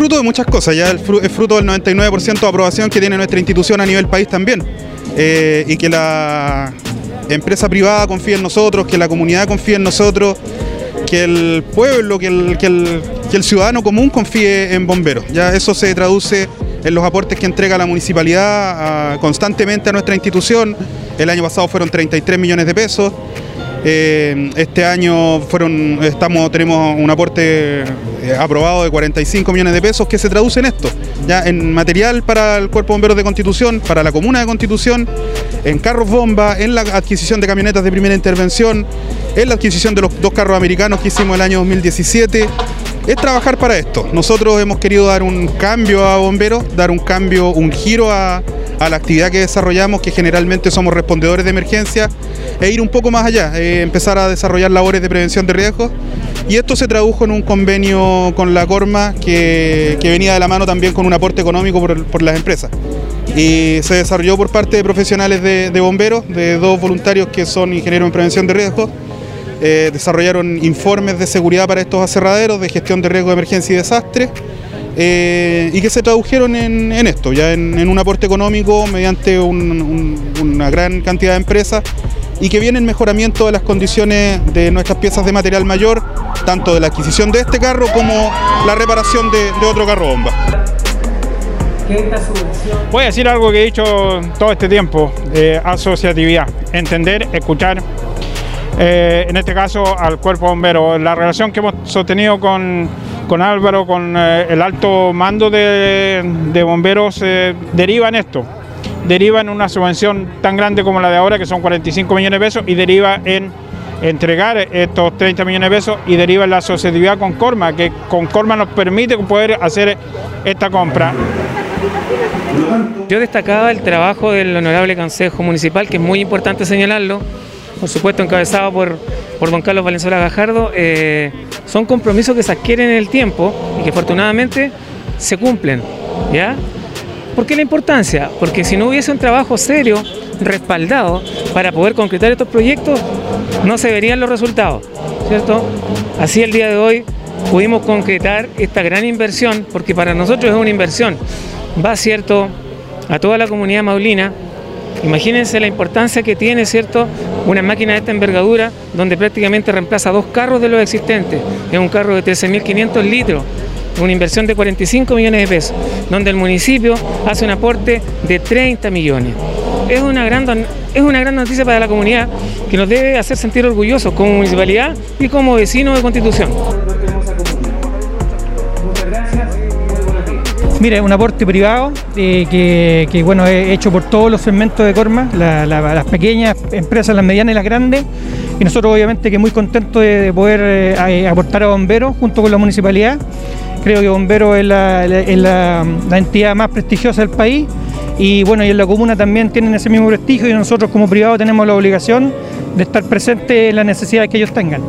fruto de muchas cosas, ya es fruto del 99% de aprobación que tiene nuestra institución a nivel país también. Eh, y que la empresa privada confíe en nosotros, que la comunidad confíe en nosotros, que el pueblo, que el, que el, ciudadano común confíe en bomberos. Ya eso se traduce en los aportes que entrega la municipalidad constantemente a nuestra institución. El año pasado fueron 33 millones de pesos. Eh, este año fueron, estamos, tenemos un aporte eh, aprobado de 45 millones de pesos que se traduce en esto, ya en material para el Cuerpo de Bomberos de Constitución, para la Comuna de Constitución, en carros bomba, en la adquisición de camionetas de primera intervención, en la adquisición de los dos carros americanos que hicimos el año 2017. Es trabajar para esto. Nosotros hemos querido dar un cambio a bomberos, dar un cambio, un giro a, a la actividad que desarrollamos, que generalmente somos respondedores de emergencia, e ir un poco más allá, eh, empezar a desarrollar labores de prevención de riesgos. Y esto se tradujo en un convenio con la Corma que, venía de la mano también con un aporte económico por, las empresas. Y se desarrolló por parte de profesionales de, bomberos, de dos voluntarios que son ingenieros en prevención de riesgos. Eh, desarrollaron informes de seguridad para estos aserraderos, de gestión de riesgo de emergencia y desastre eh, y que se tradujeron en, esto, ya en, un aporte económico mediante una gran cantidad de empresas y que viene en mejoramiento de las condiciones de nuestras piezas de material mayor, tanto de la adquisición de este carro como la reparación de, otro carro bomba. Voy a decir algo que he dicho todo este tiempo, eh, asociatividad, entender, escuchar, eh, en este caso al cuerpo bombero. La relación que hemos sostenido con con Álvaro, con eh, el alto mando de, bomberos, eh, deriva en esto. Deriva en una subvención tan grande como la de ahora, que son 45 millones de pesos, y deriva en entregar estos 30 millones de pesos y deriva en la asociatividad con Corma, que con Corma nos permite poder hacer esta compra. Yo destacaba el trabajo del Honorable Consejo Municipal, que es muy importante señalarlo, por supuesto encabezado por, por don Carlos Valenzuela Gajardo. Eh, son compromisos que se adquieren en el tiempo y que afortunadamente se cumplen. ¿ya? ¿Por qué la importancia? Porque si no hubiese un trabajo serio, respaldado, para poder concretar estos proyectos, no se verían los resultados. ¿cierto? Así el día de hoy pudimos concretar esta gran inversión, porque para nosotros es una inversión. Va, ¿cierto?, a toda la comunidad maulina, Imagínense la importancia que tiene, ¿cierto?, una máquina de esta envergadura donde prácticamente reemplaza dos carros de los existentes. Es un carro de 13.500 litros, una inversión de 45 millones de pesos, donde el municipio hace un aporte de 30 millones. Es una gran, es una gran noticia para la comunidad que nos debe hacer sentir orgullosos como municipalidad y como vecinos de Constitución. Mire, un aporte privado eh, que, bueno, es hecho por todos los segmentos de Corma, las pequeñas empresas, las medianas y las grandes. Y nosotros obviamente que muy contentos de, poder eh, aportar a Bomberos junto con la municipalidad. Creo que Bomberos es, la, entidad más prestigiosa del país y bueno, y en la comuna también tienen ese mismo prestigio y nosotros como privados tenemos la obligación de estar presentes en las necesidades que ellos tengan.